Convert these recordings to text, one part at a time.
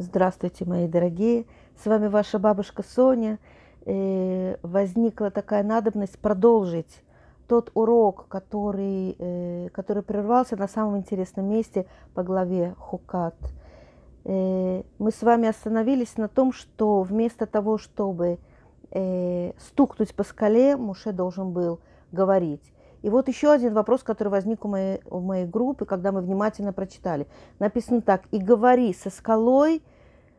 Здравствуйте, мои дорогие! С вами ваша бабушка Соня. Э, возникла такая надобность продолжить тот урок, который, э, который прервался на самом интересном месте по главе Хукат. Э, мы с вами остановились на том, что вместо того, чтобы стукнуть по скале, Муше должен был говорить. И вот еще один вопрос, который возник у моей, у моей группы, когда мы внимательно прочитали. Написано так. «И говори со скалой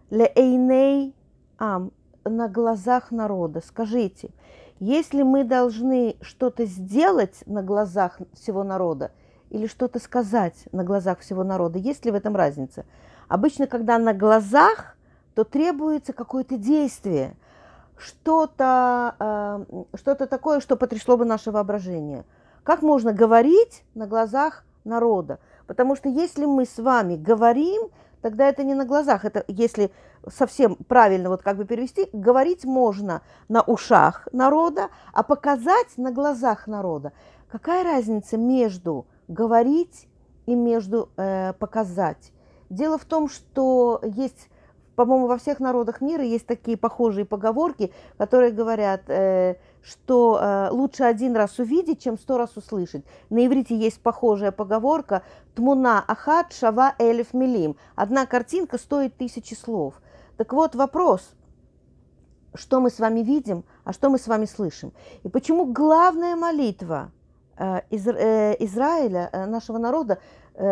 ле эйней ам» на глазах народа. Скажите, если мы должны что-то сделать на глазах всего народа или что-то сказать на глазах всего народа, есть ли в этом разница? Обычно, когда на глазах, то требуется какое-то действие, что-то э, что такое, что потрясло бы наше воображение – как можно говорить на глазах народа? Потому что если мы с вами говорим, тогда это не на глазах. Это если совсем правильно вот как бы перевести, говорить можно на ушах народа, а показать на глазах народа. Какая разница между говорить и между э, показать? Дело в том, что есть по-моему, во всех народах мира есть такие похожие поговорки, которые говорят, э, что э, лучше один раз увидеть, чем сто раз услышать. На иврите есть похожая поговорка «Тмуна ахат шава элев милим». Одна картинка стоит тысячи слов. Так вот вопрос, что мы с вами видим, а что мы с вами слышим. И почему главная молитва э, Израиля, нашего народа,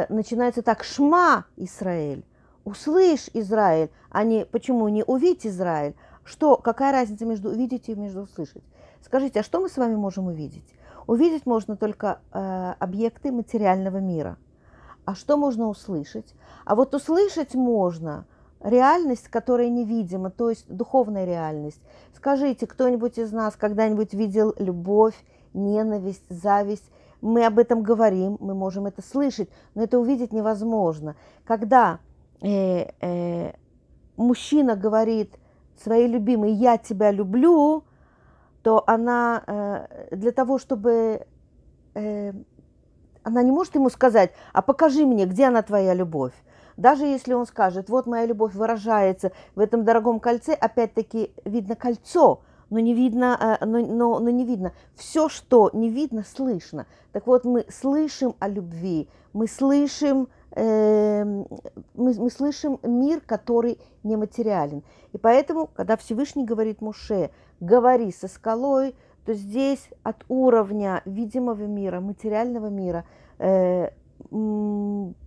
начинается так «Шма, Израиль» услышь Израиль, а не почему не увидеть Израиль. Что, какая разница между увидеть и между услышать? Скажите, а что мы с вами можем увидеть? Увидеть можно только э, объекты материального мира. А что можно услышать? А вот услышать можно реальность, которая невидима, то есть духовная реальность. Скажите, кто-нибудь из нас когда-нибудь видел любовь, ненависть, зависть? Мы об этом говорим, мы можем это слышать, но это увидеть невозможно. Когда э, э, мужчина говорит своей любимой «я тебя люблю», то она э, для того, чтобы... Э, она не может ему сказать, а покажи мне, где она твоя любовь. Даже если он скажет, вот моя любовь выражается в этом дорогом кольце, опять-таки видно кольцо, но не видно, э, но, но, но не видно. Все, что не видно, слышно. Так вот, мы слышим о любви, мы слышим мы, мы слышим мир, который нематериален. И поэтому, когда Всевышний говорит Муше, говори со скалой, то здесь от уровня видимого мира, материального мира, э,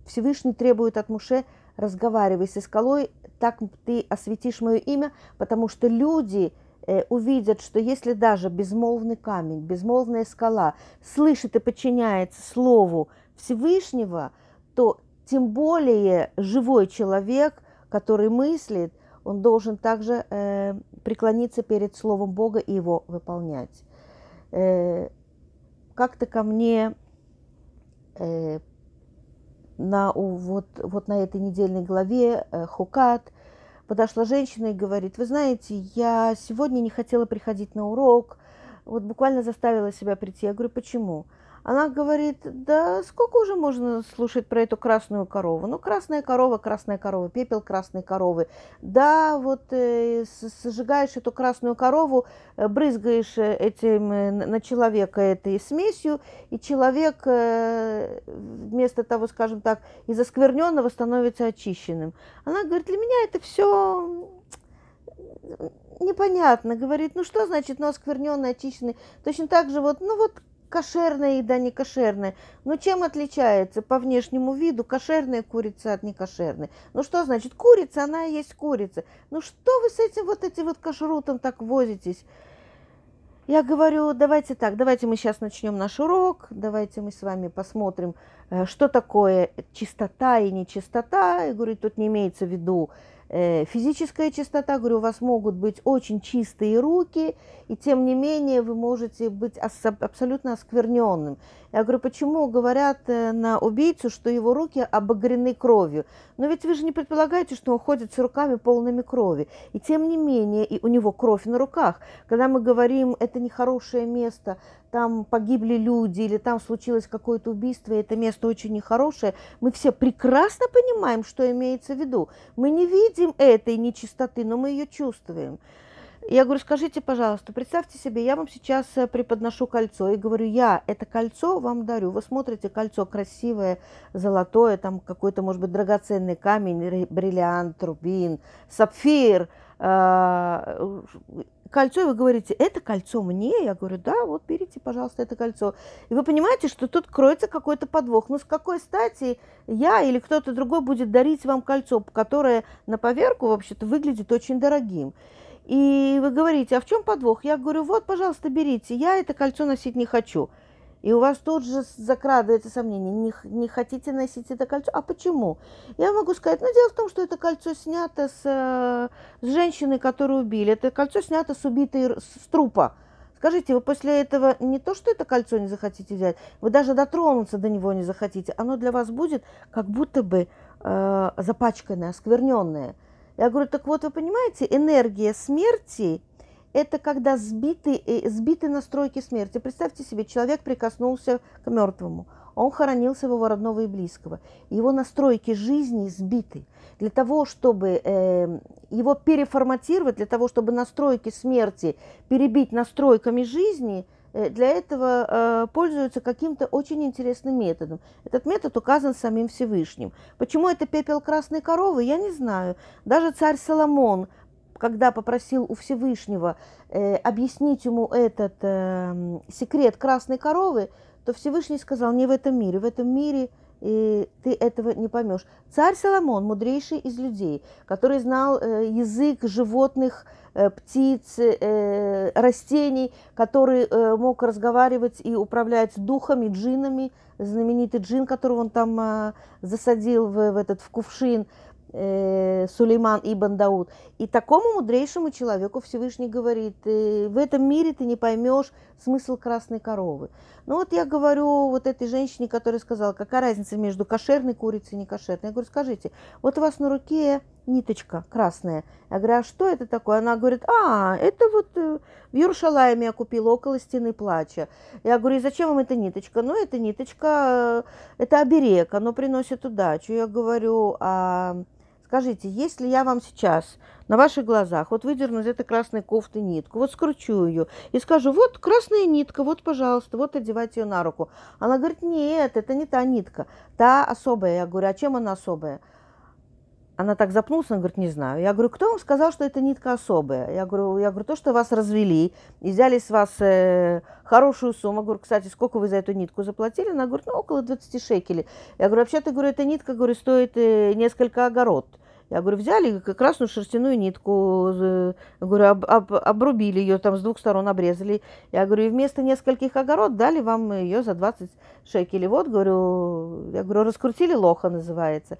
Всевышний требует от Муше, разговаривай со скалой, так ты осветишь мое имя, потому что люди э, увидят, что если даже безмолвный камень, безмолвная скала слышит и подчиняется Слову Всевышнего, то тем более живой человек, который мыслит, он должен также э, преклониться перед Словом Бога и его выполнять. Э, как-то ко мне э, на, вот, вот на этой недельной главе э, Хукат подошла женщина и говорит, вы знаете, я сегодня не хотела приходить на урок, вот буквально заставила себя прийти. Я говорю, почему? Она говорит, да сколько уже можно слушать про эту красную корову? Ну, красная корова, красная корова, пепел красной коровы. Да, вот э, сжигаешь эту красную корову, э, брызгаешь э, этим э, на человека этой смесью, и человек э, вместо того, скажем так, из оскверненного становится очищенным. Она говорит, для меня это все непонятно. Говорит, ну что значит, ну оскверненный, очищенный? Точно так же вот, ну вот кошерная еда, не кошерная. Но чем отличается по внешнему виду кошерная курица от некошерной? Ну что значит курица, она и есть курица. Ну что вы с этим вот этим вот кашрутом так возитесь? Я говорю, давайте так, давайте мы сейчас начнем наш урок, давайте мы с вами посмотрим, э, что такое чистота и нечистота. Я говорю, тут не имеется в виду физическая чистота, говорю, у вас могут быть очень чистые руки, и тем не менее вы можете быть абсолютно оскверненным. Я говорю, почему говорят э, на убийцу, что его руки обогрены кровью? Но ведь вы же не предполагаете, что он ходит с руками полными крови. И тем не менее, и у него кровь на руках. Когда мы говорим, это нехорошее место, там погибли люди или там случилось какое-то убийство, и это место очень нехорошее, мы все прекрасно понимаем, что имеется в виду. Мы не видим этой нечистоты, но мы ее чувствуем. Я говорю, скажите, пожалуйста, представьте себе, я вам сейчас э, преподношу кольцо и говорю, я это кольцо вам дарю. Вы смотрите, кольцо красивое, золотое, там какой-то, может быть, драгоценный камень, бриллиант, рубин, сапфир, э, кольцо, и вы говорите, это кольцо мне? Я говорю, да, вот берите, пожалуйста, это кольцо. И вы понимаете, что тут кроется какой-то подвох. Ну, с какой стати я или кто-то другой будет дарить вам кольцо, которое на поверку, вообще-то, выглядит очень дорогим. И вы говорите, а в чем подвох? Я говорю, вот, пожалуйста, берите, я это кольцо носить не хочу. И у вас тут же закрадывается сомнение, не, не хотите носить это кольцо. А почему? Я могу сказать, ну, дело в том, что это кольцо снято с, э, с женщины, которую убили. Это кольцо снято с убитой, с трупа. Скажите, вы после этого не то, что это кольцо не захотите взять, вы даже дотронуться до него не захотите. Оно для вас будет как будто бы э, запачканное, оскверненное. Я говорю, так вот, вы понимаете, энергия смерти – это когда сбиты, э, сбиты настройки смерти. Представьте себе, человек прикоснулся к мертвому, он хоронил своего родного и близкого. Его настройки жизни сбиты. Для того, чтобы э, его переформатировать, для того, чтобы настройки смерти перебить настройками жизни – Э, для этого э, пользуются каким-то очень интересным методом. Этот метод указан самим Всевышним. Почему это пепел красной коровы, я не знаю. Даже царь Соломон, когда попросил у Всевышнего э, объяснить ему этот э, секрет красной коровы, то Всевышний сказал, не в этом мире, в этом мире и ты этого не поймешь. Царь Соломон, мудрейший из людей, который знал э, язык животных, э, птиц, э, растений, который мог разговаривать и управлять духами, джинами, знаменитый джин, которого он там засадил в, в этот в кувшин, э, Сулейман Ибн Дауд. И такому мудрейшему человеку Всевышний говорит, э, в этом мире ты не поймешь смысл красной коровы. Ну вот я говорю вот этой женщине, которая сказала, какая разница между кошерной курицей и некошерной. Я говорю, скажите, вот у вас на руке ниточка красная. Я говорю, а что это такое? Она говорит, а, это вот э, в Юршалайме я купила около стены плача. Я говорю, и зачем вам эта ниточка? Ну, эта ниточка, это оберег, оно приносит удачу. Я говорю, а Скажите, если я вам сейчас на ваших глазах вот выдерну из этой красной кофты нитку, вот скручу ее и скажу, вот красная нитка, вот, пожалуйста, вот одевайте ее на руку. Она говорит, нет, это не та нитка, та особая. Я говорю, а чем она особая? Она так запнулась, она говорит, не знаю. Я говорю, кто вам сказал, что эта нитка особая? Я говорю, я говорю, то, что вас развели и взяли с вас э, хорошую сумму. Я говорю, кстати, сколько вы за эту нитку заплатили? Она говорит, ну, около 20 шекелей. Я говорю, вообще-то, говорю, эта нитка, говорю, стоит э, несколько огород. Я говорю, взяли красную шерстяную нитку, говорю, об, об, обрубили ее, там с двух сторон обрезали. Я говорю, и вместо нескольких огород дали вам ее за 20 шекелей. Вот, говорю, я говорю, раскрутили лоха называется.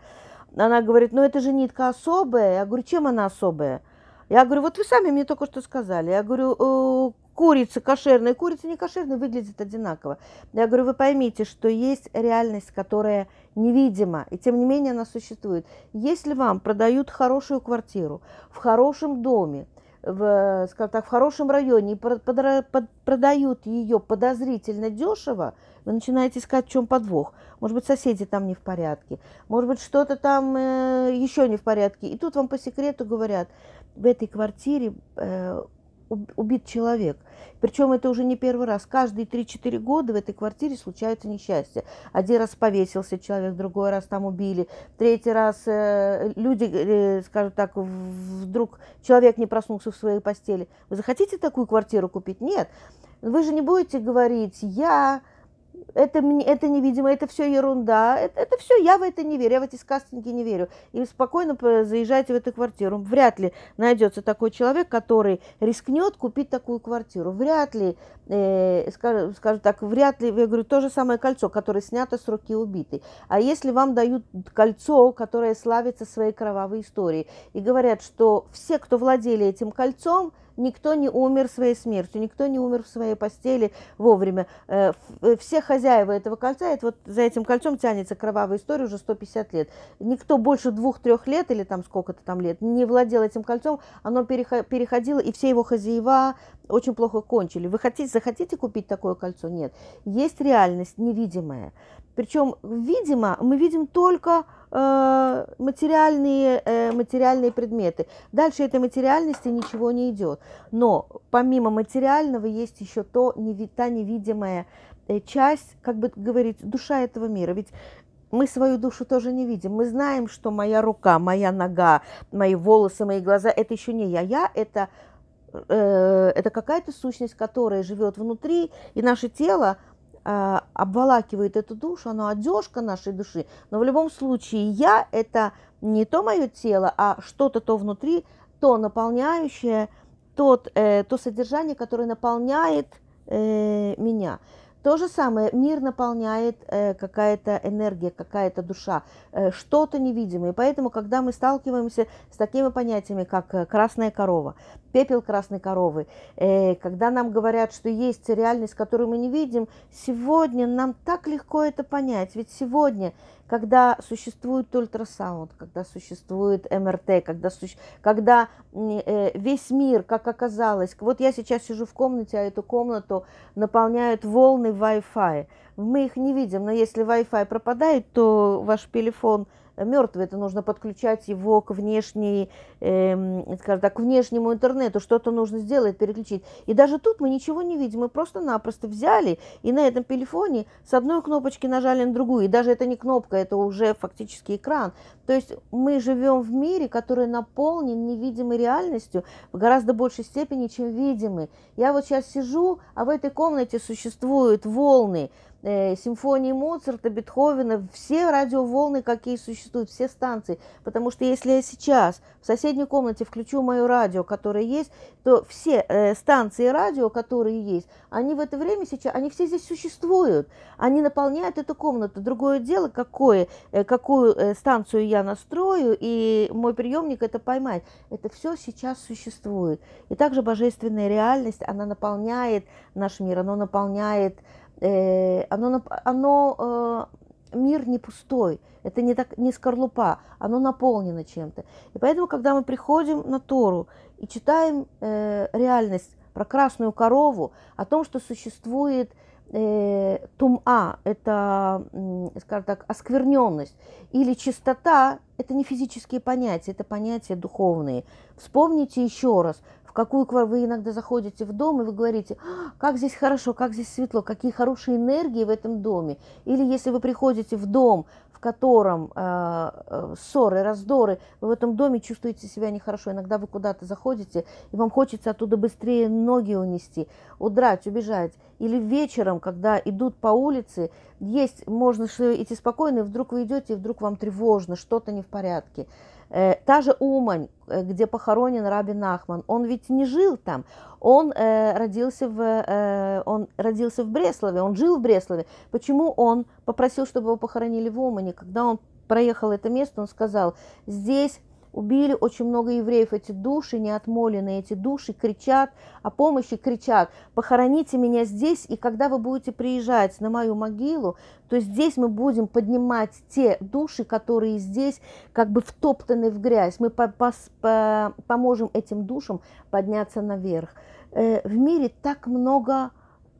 Она говорит, ну это же нитка особая. Я говорю, чем она особая? Я говорю, вот вы сами мне только что сказали. Я говорю, «Э, курица кошерная, курица не кошерная выглядит одинаково. Я говорю, вы поймите, что есть реальность, которая невидима, и тем не менее она существует. Если вам продают хорошую квартиру в хорошем доме, в, скажем так, в хорошем районе и продают ее подозрительно дешево, вы начинаете искать, в чем подвох. Может быть, соседи там не в порядке, может быть, что-то там э, еще не в порядке. И тут вам по секрету говорят, в этой квартире э, убит человек. Причем это уже не первый раз. Каждые 3-4 года в этой квартире случаются несчастья. Один раз повесился человек, другой раз там убили, третий раз э, люди, э, скажем так, вдруг человек не проснулся в своей постели. Вы захотите такую квартиру купить? Нет. Вы же не будете говорить, я это, это невидимо, это все ерунда, это, это все, я в это не верю, я в эти сказки не верю. И спокойно заезжайте в эту квартиру. Вряд ли найдется такой человек, который рискнет купить такую квартиру. Вряд ли, э, скажем, скажем так, вряд ли, я говорю, то же самое кольцо, которое снято с руки убитой. А если вам дают кольцо, которое славится своей кровавой историей, и говорят, что все, кто владели этим кольцом, никто не умер своей смертью, никто не умер в своей постели вовремя. Э, э, все хозяева этого кольца, это вот за этим кольцом тянется кровавая история уже 150 лет. Никто больше двух-трех лет или там сколько-то там лет не владел этим кольцом, оно переходило, и все его хозяева очень плохо кончили. Вы хотите, захотите купить такое кольцо? Нет. Есть реальность невидимая. Причем, видимо, мы видим только э, материальные, э, материальные предметы. Дальше этой материальности ничего не идет. Но помимо материального есть еще то, та невидимая э, часть, как бы говорить, душа этого мира. Ведь мы свою душу тоже не видим. Мы знаем, что моя рука, моя нога, мои волосы, мои глаза – это еще не я. Я – это, э, это какая-то сущность, которая живет внутри, и наше тело э, обволакивает эту душу, оно одежка нашей души. Но в любом случае я – это не то мое тело, а что-то то внутри, то наполняющее, тот, э, то содержание, которое наполняет э, меня. То же самое, мир наполняет э, какая-то энергия, какая-то душа, э, что-то невидимое. Поэтому, когда мы сталкиваемся с такими понятиями, как э, красная корова, пепел красной коровы, э, когда нам говорят, что есть реальность, которую мы не видим, сегодня нам так легко это понять. Ведь сегодня когда существует ультрасаунд, когда существует МРТ, когда, суще... когда э, весь мир, как оказалось, вот я сейчас сижу в комнате, а эту комнату наполняют волны Wi-Fi. Мы их не видим, но если Wi-Fi пропадает, то ваш телефон – мертвый, это нужно подключать его к внешней, э, скажем так, к внешнему интернету, что-то нужно сделать, переключить. И даже тут мы ничего не видим, мы просто-напросто взяли и на этом телефоне с одной кнопочки нажали на другую, и даже это не кнопка, это уже фактически экран. То есть мы живем в мире, который наполнен невидимой реальностью в гораздо большей степени, чем видимый. Я вот сейчас сижу, а в этой комнате существуют волны, э, симфонии Моцарта, Бетховена, все радиоволны, какие существуют, все станции. Потому что если я сейчас в соседней комнате включу мое радио, которое есть, то все э, станции радио, которые есть, они в это время сейчас, они все здесь существуют. Они наполняют эту комнату. Другое дело, какое, э, какую э, станцию я настрою, и мой приемник это поймает. Это все сейчас существует. И также божественная реальность, она наполняет наш мир, она наполняет э, оно, оно э, мир не пустой, это не, так, не скорлупа, оно наполнено чем-то. И поэтому, когда мы приходим на Тору и читаем э, реальность про красную корову, о том, что существует тума, это, скажем так, оскверненность, или чистота, это не физические понятия, это понятия духовные. Вспомните еще раз, в какую вы иногда заходите в дом, и вы говорите, «А, как здесь хорошо, как здесь светло, какие хорошие энергии в этом доме. Или если вы приходите в дом, в котором э, э, ссоры, раздоры, вы в этом доме чувствуете себя нехорошо. Иногда вы куда-то заходите, и вам хочется оттуда быстрее ноги унести, удрать, убежать. Или вечером, когда идут по улице, есть, можно идти спокойно, и вдруг вы идете, и вдруг вам тревожно, что-то не в порядке. Э, та же Умань, э, где похоронен Раби Нахман, он ведь не жил там, он, э, родился в, э, он родился в Бреслове, он жил в Бреслове. Почему он попросил, чтобы его похоронили в Умане? Когда он проехал это место, он сказал, здесь убили очень много евреев, эти души неотмоленные, эти души кричат о помощи, кричат, похороните меня здесь, и когда вы будете приезжать на мою могилу, то здесь мы будем поднимать те души, которые здесь как бы втоптаны в грязь, мы по -по -по поможем этим душам подняться наверх. Э, в мире так много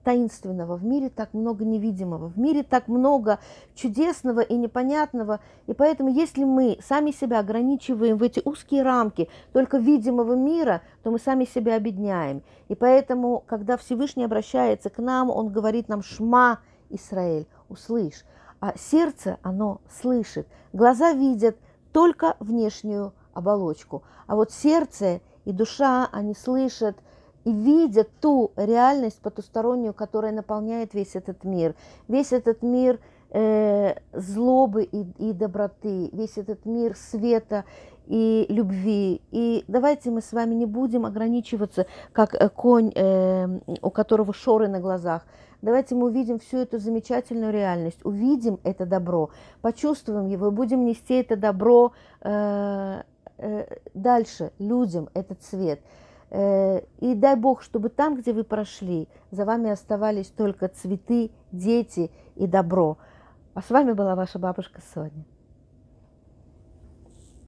таинственного, в мире так много невидимого, в мире так много чудесного и непонятного. И поэтому, если мы сами себя ограничиваем в эти узкие рамки только видимого мира, то мы сами себя обедняем. И поэтому, когда Всевышний обращается к нам, Он говорит нам «Шма, Израиль, услышь». А сердце, оно слышит. Глаза видят только внешнюю оболочку. А вот сердце и душа, они слышат – и видят ту реальность потустороннюю, которая наполняет весь этот мир. Весь этот мир э, злобы и, и доброты, весь этот мир света и любви. И давайте мы с вами не будем ограничиваться, как э, конь, э, у которого шоры на глазах. Давайте мы увидим всю эту замечательную реальность, увидим это добро, почувствуем его будем нести это добро э, э, дальше людям, этот свет. Э, и дай Бог, чтобы там, где вы прошли, за вами оставались только цветы, дети и добро. А с вами была ваша бабушка Соня.